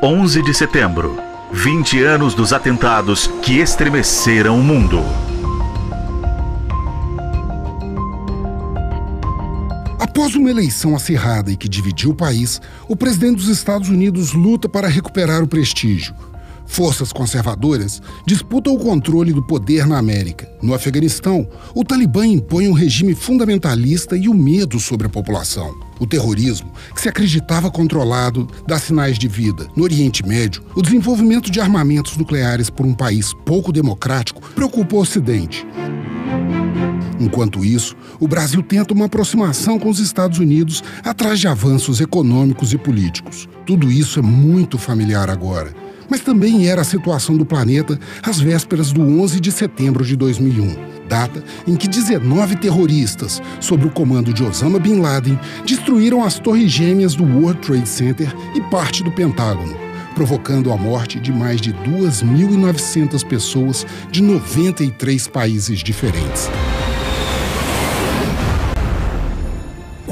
11 de setembro 20 anos dos atentados que estremeceram o mundo. Após uma eleição acirrada e que dividiu o país, o presidente dos Estados Unidos luta para recuperar o prestígio. Forças conservadoras disputam o controle do poder na América. No Afeganistão, o Talibã impõe um regime fundamentalista e o medo sobre a população. O terrorismo, que se acreditava controlado, dá sinais de vida. No Oriente Médio, o desenvolvimento de armamentos nucleares por um país pouco democrático preocupa o Ocidente. Enquanto isso, o Brasil tenta uma aproximação com os Estados Unidos atrás de avanços econômicos e políticos. Tudo isso é muito familiar agora mas também era a situação do planeta às vésperas do 11 de setembro de 2001, data em que 19 terroristas, sob o comando de Osama Bin Laden, destruíram as torres gêmeas do World Trade Center e parte do Pentágono, provocando a morte de mais de 2.900 pessoas de 93 países diferentes.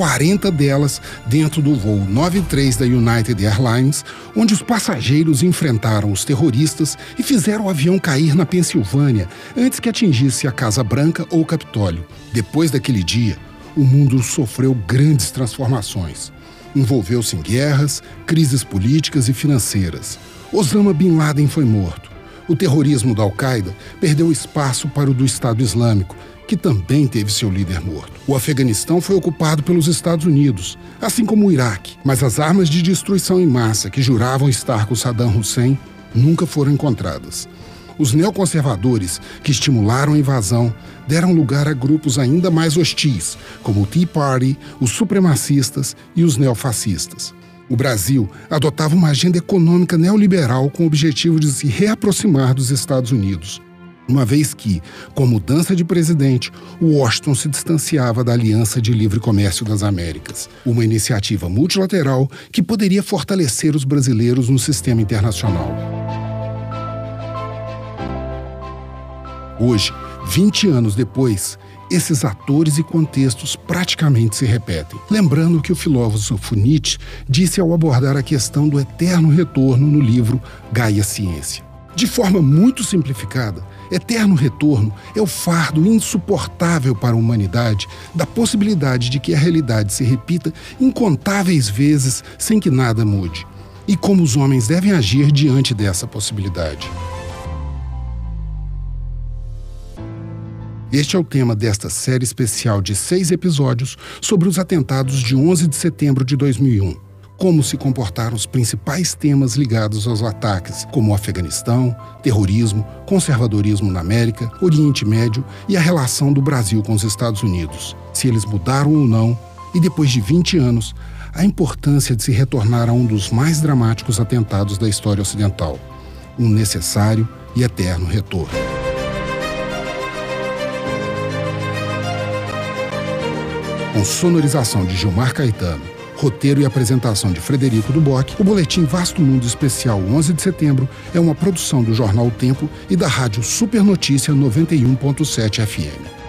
40 delas dentro do voo 93 da United Airlines, onde os passageiros enfrentaram os terroristas e fizeram o avião cair na Pensilvânia antes que atingisse a Casa Branca ou o Capitólio. Depois daquele dia, o mundo sofreu grandes transformações. Envolveu-se em guerras, crises políticas e financeiras. Osama Bin Laden foi morto. O terrorismo da Al-Qaeda perdeu espaço para o do Estado Islâmico que também teve seu líder morto. O Afeganistão foi ocupado pelos Estados Unidos, assim como o Iraque, mas as armas de destruição em massa que juravam estar com Saddam Hussein nunca foram encontradas. Os neoconservadores, que estimularam a invasão, deram lugar a grupos ainda mais hostis, como o Tea Party, os supremacistas e os neofascistas. O Brasil adotava uma agenda econômica neoliberal com o objetivo de se reaproximar dos Estados Unidos uma vez que, com a mudança de presidente, Washington se distanciava da Aliança de Livre Comércio das Américas, uma iniciativa multilateral que poderia fortalecer os brasileiros no sistema internacional. Hoje, 20 anos depois, esses atores e contextos praticamente se repetem. Lembrando que o filósofo Nietzsche disse ao abordar a questão do eterno retorno no livro Gaia Ciência. De forma muito simplificada, eterno retorno é o fardo insuportável para a humanidade da possibilidade de que a realidade se repita incontáveis vezes sem que nada mude. E como os homens devem agir diante dessa possibilidade. Este é o tema desta série especial de seis episódios sobre os atentados de 11 de setembro de 2001 como se comportaram os principais temas ligados aos ataques, como o Afeganistão, terrorismo, conservadorismo na América, Oriente Médio e a relação do Brasil com os Estados Unidos, se eles mudaram ou não, e depois de 20 anos, a importância de se retornar a um dos mais dramáticos atentados da história ocidental, um necessário e eterno retorno. Com sonorização de Gilmar Caetano, roteiro e apresentação de Frederico Duboc, o Boletim Vasto Mundo Especial 11 de Setembro é uma produção do jornal O Tempo e da rádio Super Notícia 91.7 FM.